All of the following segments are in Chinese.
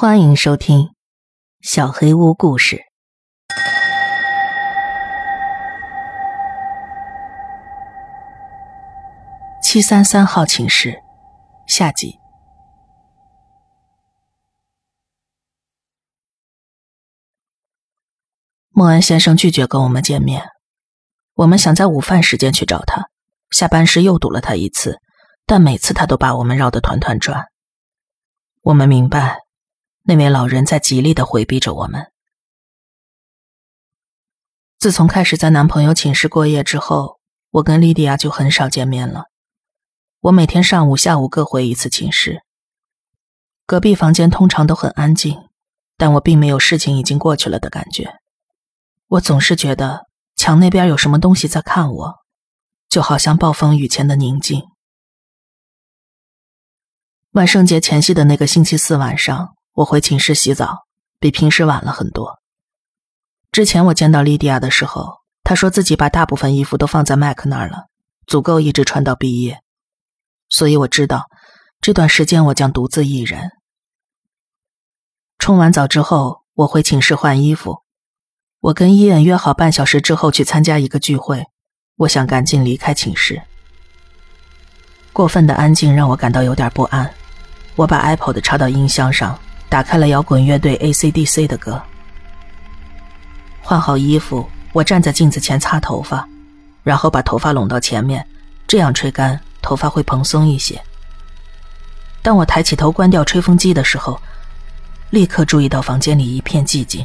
欢迎收听《小黑屋故事》七三三号寝室下集。莫恩先生拒绝跟我们见面，我们想在午饭时间去找他，下班时又堵了他一次，但每次他都把我们绕得团团转。我们明白。那位老人在极力的回避着我们。自从开始在男朋友寝室过夜之后，我跟莉迪亚就很少见面了。我每天上午、下午各回一次寝室。隔壁房间通常都很安静，但我并没有事情已经过去了的感觉。我总是觉得墙那边有什么东西在看我，就好像暴风雨前的宁静。万圣节前夕的那个星期四晚上。我回寝室洗澡，比平时晚了很多。之前我见到莉迪亚的时候，她说自己把大部分衣服都放在麦克那儿了，足够一直穿到毕业。所以我知道，这段时间我将独自一人。冲完澡之后，我回寝室换衣服。我跟伊恩约好半小时之后去参加一个聚会，我想赶紧离开寝室。过分的安静让我感到有点不安，我把 iPod 插到音箱上。打开了摇滚乐队 A.C.D.C 的歌。换好衣服，我站在镜子前擦头发，然后把头发拢到前面，这样吹干，头发会蓬松一些。当我抬起头关掉吹风机的时候，立刻注意到房间里一片寂静。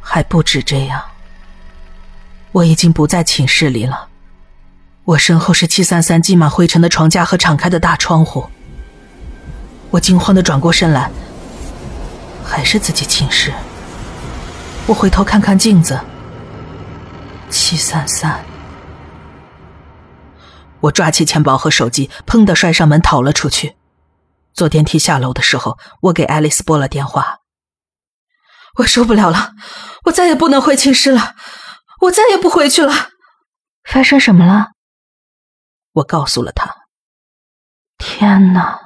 还不止这样，我已经不在寝室里了，我身后是七三三积满灰尘的床架和敞开的大窗户。我惊慌的转过身来，还是自己寝室。我回头看看镜子，七三三。我抓起钱包和手机，砰的摔上门逃了出去。坐电梯下楼的时候，我给爱丽丝拨了电话。我受不了了，我再也不能回寝室了，我再也不回去了。发生什么了？我告诉了她。天哪！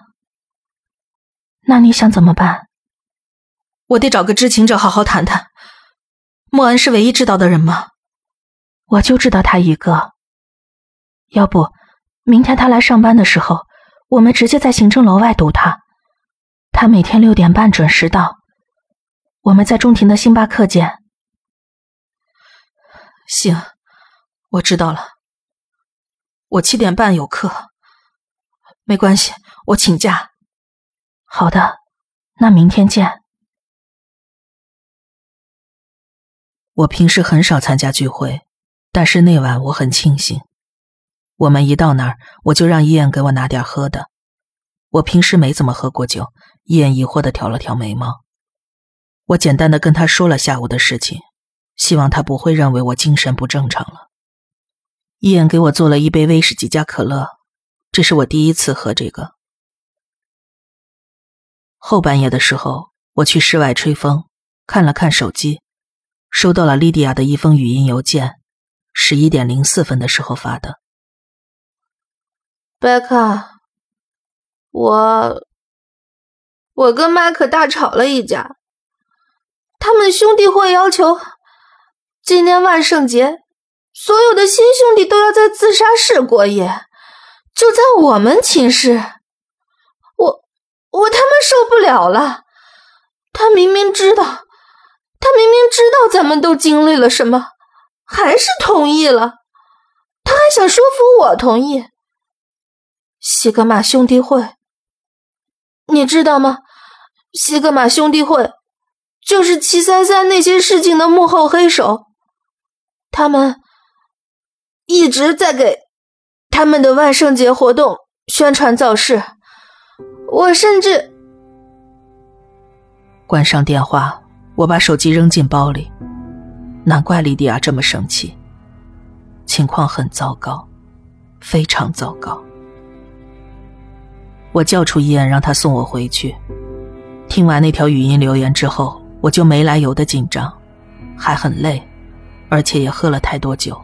那你想怎么办？我得找个知情者好好谈谈。莫恩是唯一知道的人吗？我就知道他一个。要不，明天他来上班的时候，我们直接在行政楼外堵他。他每天六点半准时到。我们在中庭的星巴克见。行，我知道了。我七点半有课，没关系，我请假。好的，那明天见。我平时很少参加聚会，但是那晚我很庆幸。我们一到那儿，我就让伊恩给我拿点喝的。我平时没怎么喝过酒。伊恩疑惑的挑了挑眉毛。我简单的跟他说了下午的事情，希望他不会认为我精神不正常了。伊恩给我做了一杯威士忌加可乐，这是我第一次喝这个。后半夜的时候，我去室外吹风，看了看手机，收到了莉迪亚的一封语音邮件，十一点零四分的时候发的。贝卡，我我跟麦克大吵了一架，他们兄弟会要求今年万圣节所有的新兄弟都要在自杀室过夜，就在我们寝室。我他妈受不了了！他明明知道，他明明知道咱们都经历了什么，还是同意了。他还想说服我同意。西格玛兄弟会，你知道吗？西格玛兄弟会就是七三三那些事情的幕后黑手，他们一直在给他们的万圣节活动宣传造势。我甚至关上电话，我把手机扔进包里。难怪莉迪亚这么生气，情况很糟糕，非常糟糕。我叫出伊恩，让他送我回去。听完那条语音留言之后，我就没来由的紧张，还很累，而且也喝了太多酒。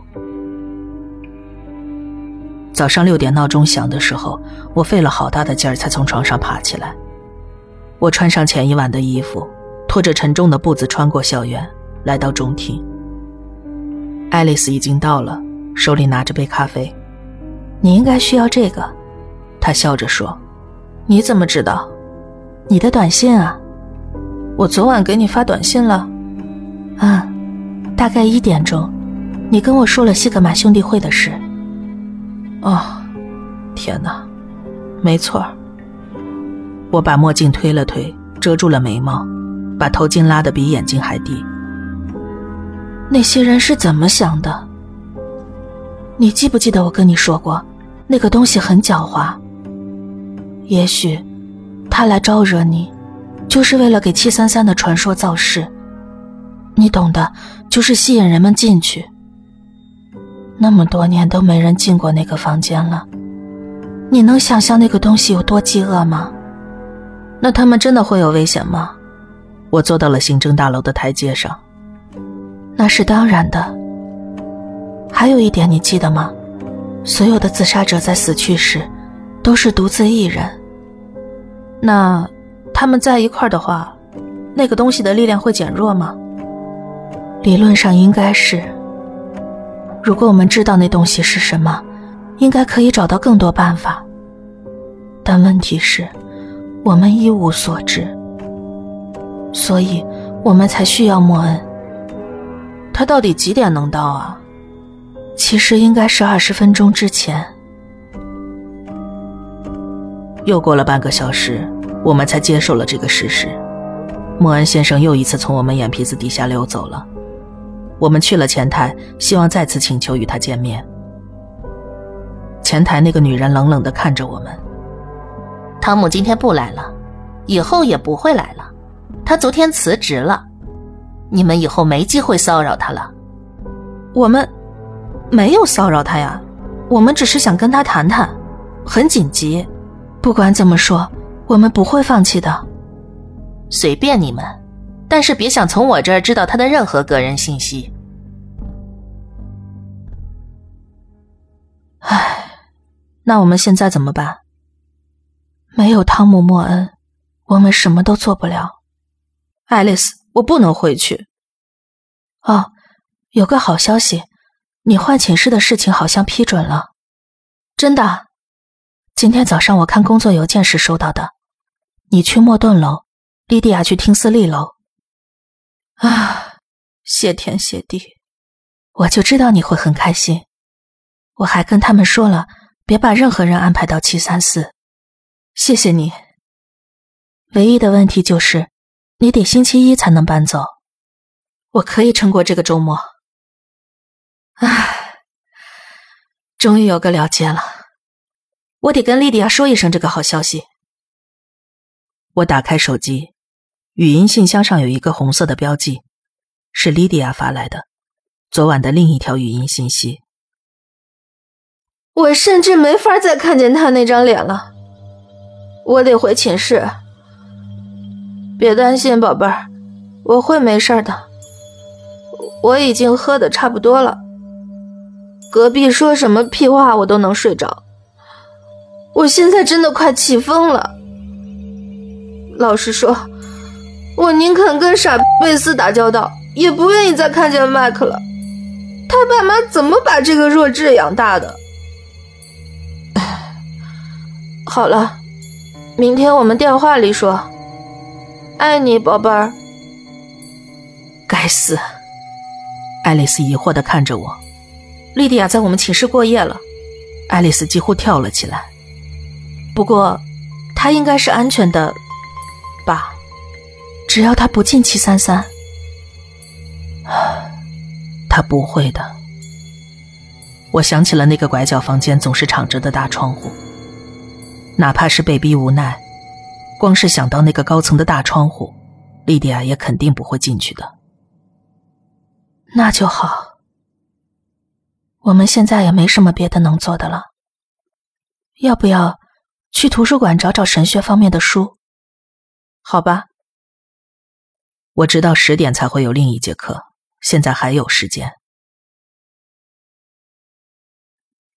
早上六点闹钟响的时候，我费了好大的劲儿才从床上爬起来。我穿上前一晚的衣服，拖着沉重的步子穿过校园，来到中庭。爱丽丝已经到了，手里拿着杯咖啡。你应该需要这个，她笑着说。你怎么知道？你的短信啊，我昨晚给你发短信了。啊，大概一点钟，你跟我说了西格玛兄弟会的事。哦，天哪，没错。我把墨镜推了推，遮住了眉毛，把头巾拉得比眼睛还低。那些人是怎么想的？你记不记得我跟你说过，那个东西很狡猾。也许，他来招惹你，就是为了给七三三的传说造势。你懂的，就是吸引人们进去。那么多年都没人进过那个房间了，你能想象那个东西有多饥饿吗？那他们真的会有危险吗？我坐到了行政大楼的台阶上。那是当然的。还有一点你记得吗？所有的自杀者在死去时，都是独自一人。那他们在一块的话，那个东西的力量会减弱吗？理论上应该是。如果我们知道那东西是什么，应该可以找到更多办法。但问题是，我们一无所知，所以我们才需要莫恩。他到底几点能到啊？其实应该是二十分钟之前。又过了半个小时，我们才接受了这个事实：莫恩先生又一次从我们眼皮子底下溜走了。我们去了前台，希望再次请求与他见面。前台那个女人冷冷的看着我们。汤姆今天不来了，以后也不会来了。他昨天辞职了，你们以后没机会骚扰他了。我们没有骚扰他呀，我们只是想跟他谈谈，很紧急。不管怎么说，我们不会放弃的。随便你们。但是别想从我这儿知道他的任何个人信息。唉，那我们现在怎么办？没有汤姆·莫恩，我们什么都做不了。爱丽丝，我不能回去。哦，有个好消息，你换寝室的事情好像批准了。真的？今天早上我看工作邮件时收到的。你去莫顿楼，莉迪亚去听斯利楼。啊，谢天谢地！我就知道你会很开心。我还跟他们说了，别把任何人安排到七三四。谢谢你。唯一的问题就是，你得星期一才能搬走。我可以撑过这个周末。唉，终于有个了结了。我得跟莉迪亚说一声这个好消息。我打开手机。语音信箱上有一个红色的标记，是莉迪亚发来的，昨晚的另一条语音信息。我甚至没法再看见他那张脸了，我得回寝室。别担心，宝贝儿，我会没事的。我已经喝的差不多了，隔壁说什么屁话我都能睡着。我现在真的快气疯了，老实说。我宁肯跟傻贝斯打交道，也不愿意再看见麦克了。他爸妈怎么把这个弱智养大的？好了，明天我们电话里说。爱你，宝贝儿。该死！爱丽丝疑惑的看着我。莉迪亚在我们寝室过夜了。爱丽丝几乎跳了起来。不过，她应该是安全的，吧？只要她不进七三三，他不会的。我想起了那个拐角房间总是敞着的大窗户，哪怕是被逼无奈，光是想到那个高层的大窗户，莉迪亚也肯定不会进去的。那就好。我们现在也没什么别的能做的了，要不要去图书馆找找神学方面的书？好吧。我知道十点才会有另一节课，现在还有时间。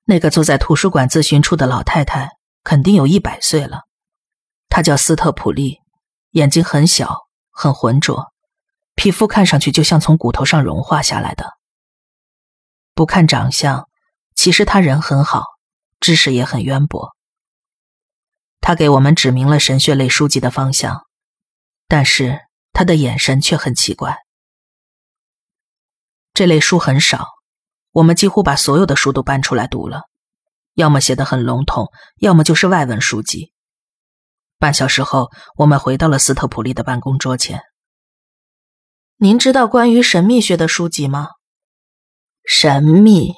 那个坐在图书馆咨询处的老太太肯定有一百岁了，他叫斯特普利，眼睛很小，很浑浊，皮肤看上去就像从骨头上融化下来的。不看长相，其实他人很好，知识也很渊博。他给我们指明了神学类书籍的方向，但是他的眼神却很奇怪。这类书很少，我们几乎把所有的书都搬出来读了，要么写得很笼统，要么就是外文书籍。半小时后，我们回到了斯特普利的办公桌前。您知道关于神秘学的书籍吗？神秘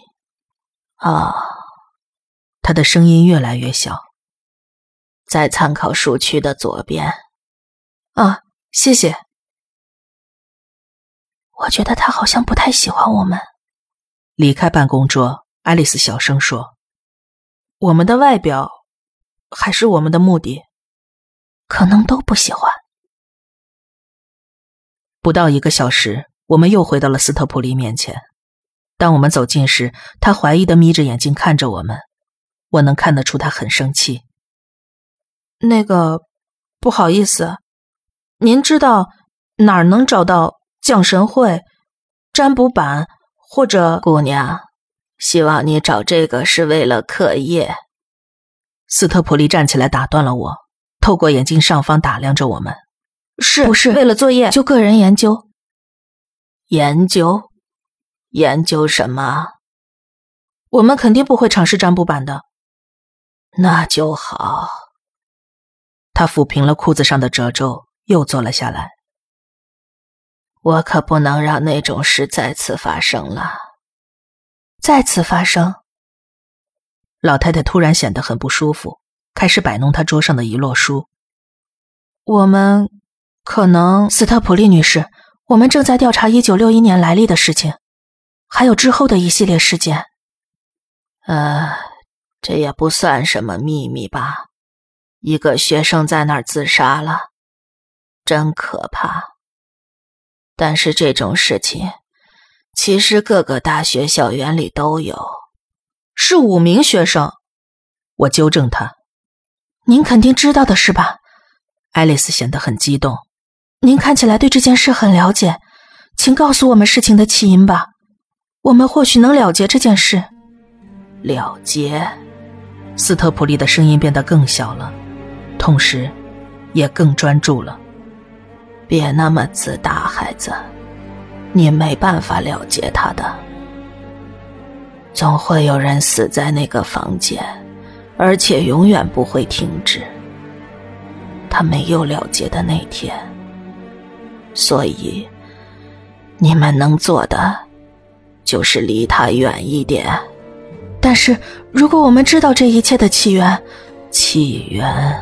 啊，他的声音越来越小。在参考书区的左边。啊，谢谢。我觉得他好像不太喜欢我们。离开办公桌，爱丽丝小声说：“我们的外表，还是我们的目的，可能都不喜欢。”不到一个小时，我们又回到了斯特普利面前。当我们走近时，他怀疑的眯着眼睛看着我们。我能看得出他很生气。那个，不好意思，您知道哪儿能找到降神会、占卜板或者？姑娘，希望你找这个是为了课业。斯特普利站起来打断了我，透过眼镜上方打量着我们。是不是为了作业？就个人研究？研究？研究什么？我们肯定不会尝试占卜板的。那就好。他抚平了裤子上的褶皱，又坐了下来。我可不能让那种事再次发生了。再次发生？老太太突然显得很不舒服，开始摆弄她桌上的一摞书。我们可能，斯特普利女士，我们正在调查一九六一年来历的事情，还有之后的一系列事件。呃，这也不算什么秘密吧。一个学生在那儿自杀了，真可怕。但是这种事情，其实各个大学校园里都有。是五名学生，我纠正他。您肯定知道的是吧？爱丽丝显得很激动。您看起来对这件事很了解，请告诉我们事情的起因吧。我们或许能了结这件事。了结。斯特普利的声音变得更小了。同时，也更专注了。别那么自大，孩子，你没办法了解他的。总会有人死在那个房间，而且永远不会停止。他没有了结的那天，所以你们能做的就是离他远一点。但是，如果我们知道这一切的起源，起源。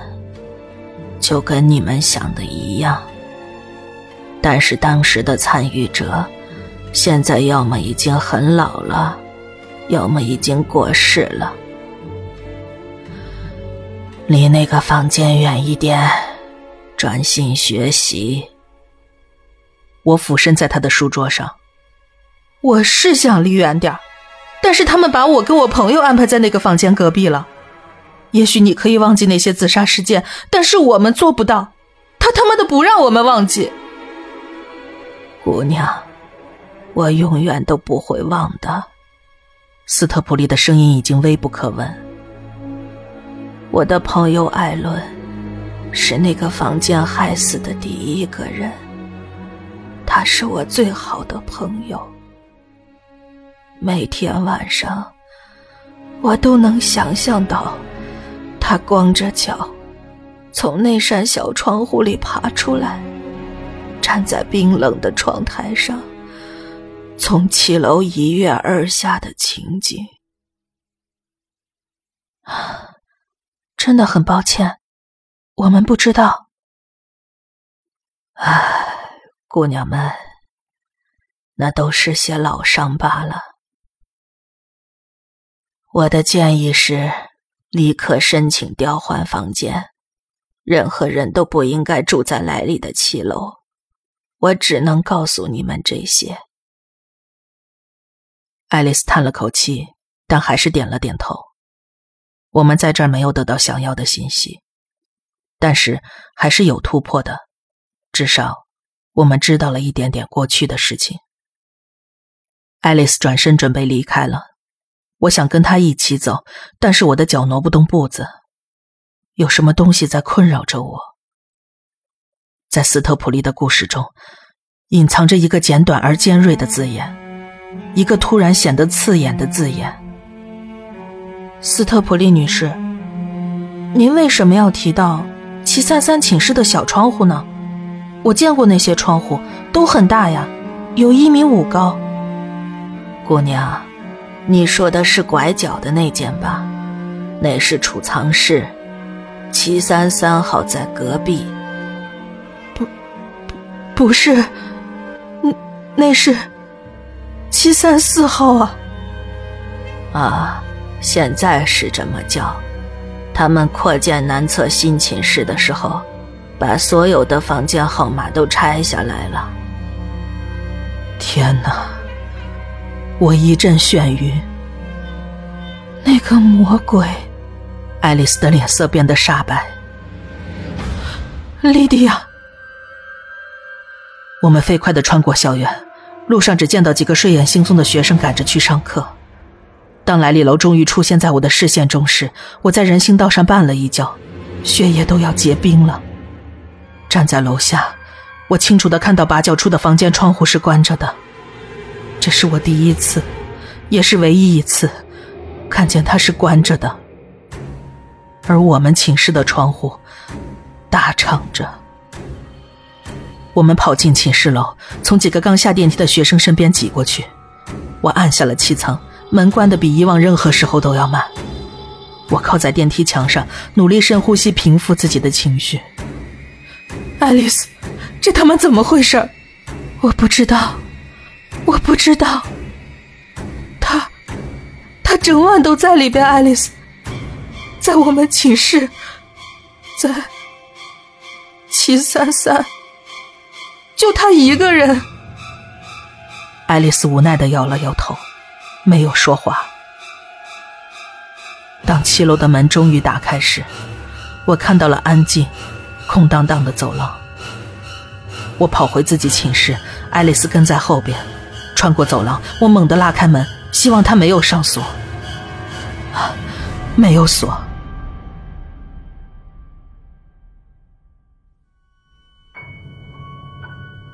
就跟你们想的一样，但是当时的参与者，现在要么已经很老了，要么已经过世了。离那个房间远一点，专心学习。我俯身在他的书桌上，我是想离远点但是他们把我跟我朋友安排在那个房间隔壁了。也许你可以忘记那些自杀事件，但是我们做不到。他他妈的不让我们忘记，姑娘，我永远都不会忘的。斯特普利的声音已经微不可闻。我的朋友艾伦是那个房间害死的第一个人，他是我最好的朋友。每天晚上，我都能想象到。他光着脚，从那扇小窗户里爬出来，站在冰冷的窗台上，从七楼一跃而下的情景。真的很抱歉，我们不知道。唉，姑娘们，那都是些老伤罢了。我的建议是。立刻申请调换房间，任何人都不应该住在莱利的七楼。我只能告诉你们这些。爱丽丝叹了口气，但还是点了点头。我们在这儿没有得到想要的信息，但是还是有突破的。至少，我们知道了一点点过去的事情。爱丽丝转身准备离开了，我想跟她一起走，但是我的脚挪不动步子，有什么东西在困扰着我。在斯特普利的故事中，隐藏着一个简短而尖锐的字眼，一个突然显得刺眼的字眼。斯特普利女士，您为什么要提到七三三寝室的小窗户呢？我见过那些窗户，都很大呀，有一米五高。姑娘，你说的是拐角的那间吧？那是储藏室，七三三号在隔壁。不，是，那那是七三四号啊。啊，现在是这么叫。他们扩建南侧新寝室的时候，把所有的房间号码都拆下来了。天哪！我一阵眩晕。那个魔鬼，爱丽丝的脸色变得煞白。莉迪亚，我们飞快的穿过校园，路上只见到几个睡眼惺忪的学生赶着去上课。当莱利楼终于出现在我的视线中时，我在人行道上绊了一跤，血液都要结冰了。站在楼下，我清楚的看到八角处的房间窗户是关着的。这是我第一次，也是唯一一次，看见它是关着的，而我们寝室的窗户大敞着。我们跑进寝室楼，从几个刚下电梯的学生身边挤过去。我按下了七层，门关的比以往任何时候都要慢。我靠在电梯墙上，努力深呼吸，平复自己的情绪。爱丽丝，这他妈怎么回事？我不知道。我不知道，他，他整晚都在里边。爱丽丝，在我们寝室，在七三三，就他一个人。爱丽丝无奈的摇了摇头，没有说话。当七楼的门终于打开时，我看到了安静、空荡荡的走廊。我跑回自己寝室，爱丽丝跟在后边。穿过走廊，我猛地拉开门，希望他没有上锁。没有锁。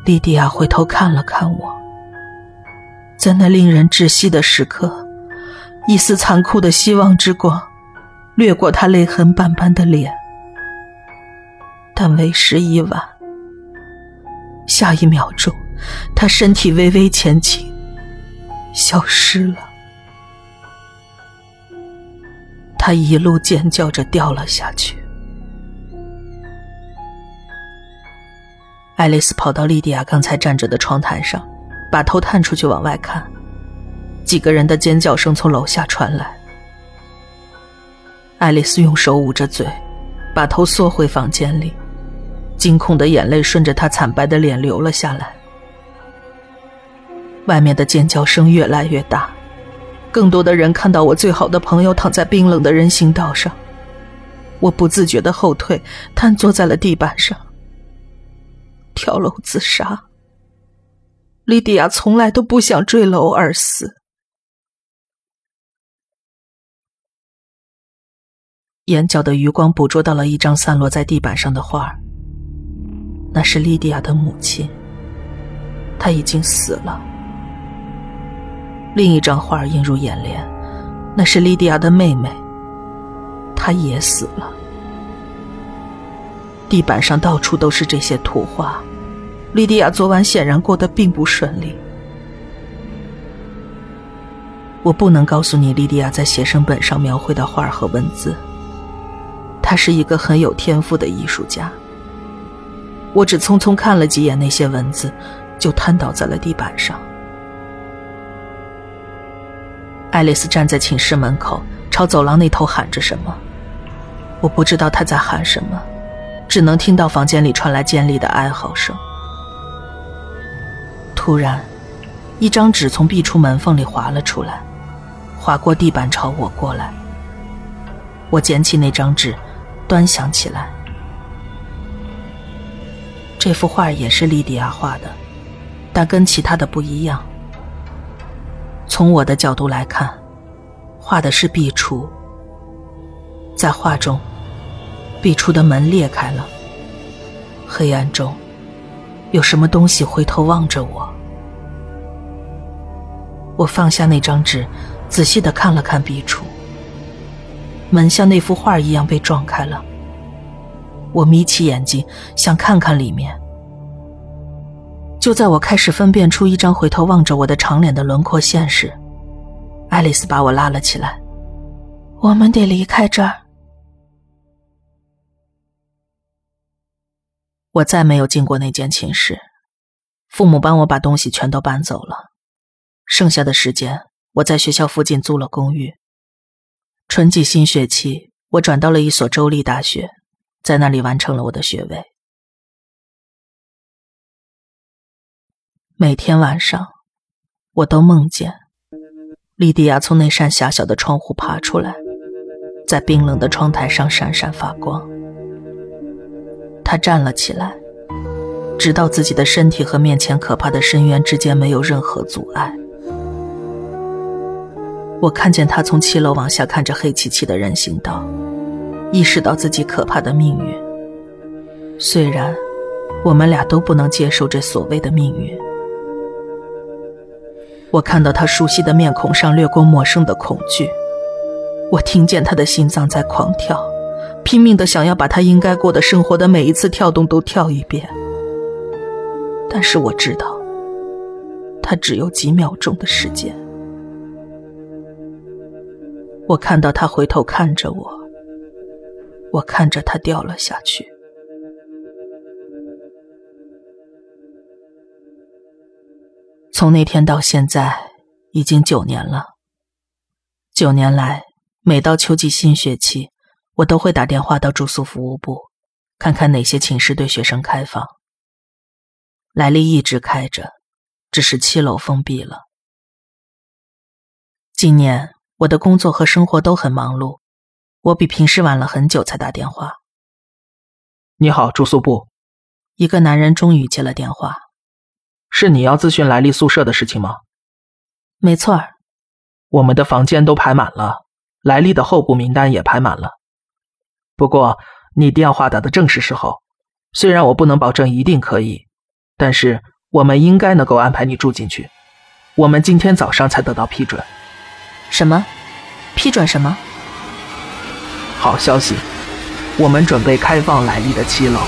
莉迪亚回头看了看我，在那令人窒息的时刻，一丝残酷的希望之光掠过她泪痕斑斑的脸，但为时已晚。下一秒钟。他身体微微前倾，消失了。他一路尖叫着掉了下去。爱丽丝跑到莉迪亚刚才站着的窗台上，把头探出去往外看。几个人的尖叫声从楼下传来。爱丽丝用手捂着嘴，把头缩回房间里，惊恐的眼泪顺着她惨白的脸流了下来。外面的尖叫声越来越大，更多的人看到我最好的朋友躺在冰冷的人行道上。我不自觉的后退，瘫坐在了地板上。跳楼自杀。莉迪亚从来都不想坠楼而死。眼角的余光捕捉到了一张散落在地板上的画那是莉迪亚的母亲。她已经死了。另一张画映入眼帘，那是莉迪亚的妹妹，她也死了。地板上到处都是这些图画，莉迪亚昨晚显然过得并不顺利。我不能告诉你莉迪亚在写生本上描绘的画和文字，她是一个很有天赋的艺术家。我只匆匆看了几眼那些文字，就瘫倒在了地板上。爱丽丝站在寝室门口，朝走廊那头喊着什么。我不知道她在喊什么，只能听到房间里传来尖利的哀嚎声。突然，一张纸从壁橱门缝里滑了出来，划过地板朝我过来。我捡起那张纸，端详起来。这幅画也是莉迪亚画的，但跟其他的不一样。从我的角度来看，画的是壁橱。在画中，壁橱的门裂开了，黑暗中有什么东西回头望着我。我放下那张纸，仔细的看了看壁橱，门像那幅画一样被撞开了。我眯起眼睛，想看看里面。就在我开始分辨出一张回头望着我的长脸的轮廓线时，爱丽丝把我拉了起来。我们得离开这儿。我再没有进过那间寝室，父母帮我把东西全都搬走了。剩下的时间，我在学校附近租了公寓。春季新学期，我转到了一所州立大学。在那里完成了我的学位。每天晚上，我都梦见莉迪亚从那扇狭小的窗户爬出来，在冰冷的窗台上闪闪发光。她站了起来，直到自己的身体和面前可怕的深渊之间没有任何阻碍。我看见他从七楼往下看着黑漆漆的人行道。意识到自己可怕的命运，虽然我们俩都不能接受这所谓的命运。我看到他熟悉的面孔上掠过陌生的恐惧，我听见他的心脏在狂跳，拼命的想要把他应该过的生活的每一次跳动都跳一遍。但是我知道，他只有几秒钟的时间。我看到他回头看着我。我看着他掉了下去。从那天到现在，已经九年了。九年来，每到秋季新学期，我都会打电话到住宿服务部，看看哪些寝室对学生开放。莱利一直开着，只是七楼封闭了。今年我的工作和生活都很忙碌。我比平时晚了很久才打电话。你好，住宿部。一个男人终于接了电话。是你要咨询莱利宿舍的事情吗？没错儿。我们的房间都排满了，莱利的候补名单也排满了。不过你电话打的正是时候，虽然我不能保证一定可以，但是我们应该能够安排你住进去。我们今天早上才得到批准。什么？批准什么？好消息，我们准备开放来历的七楼。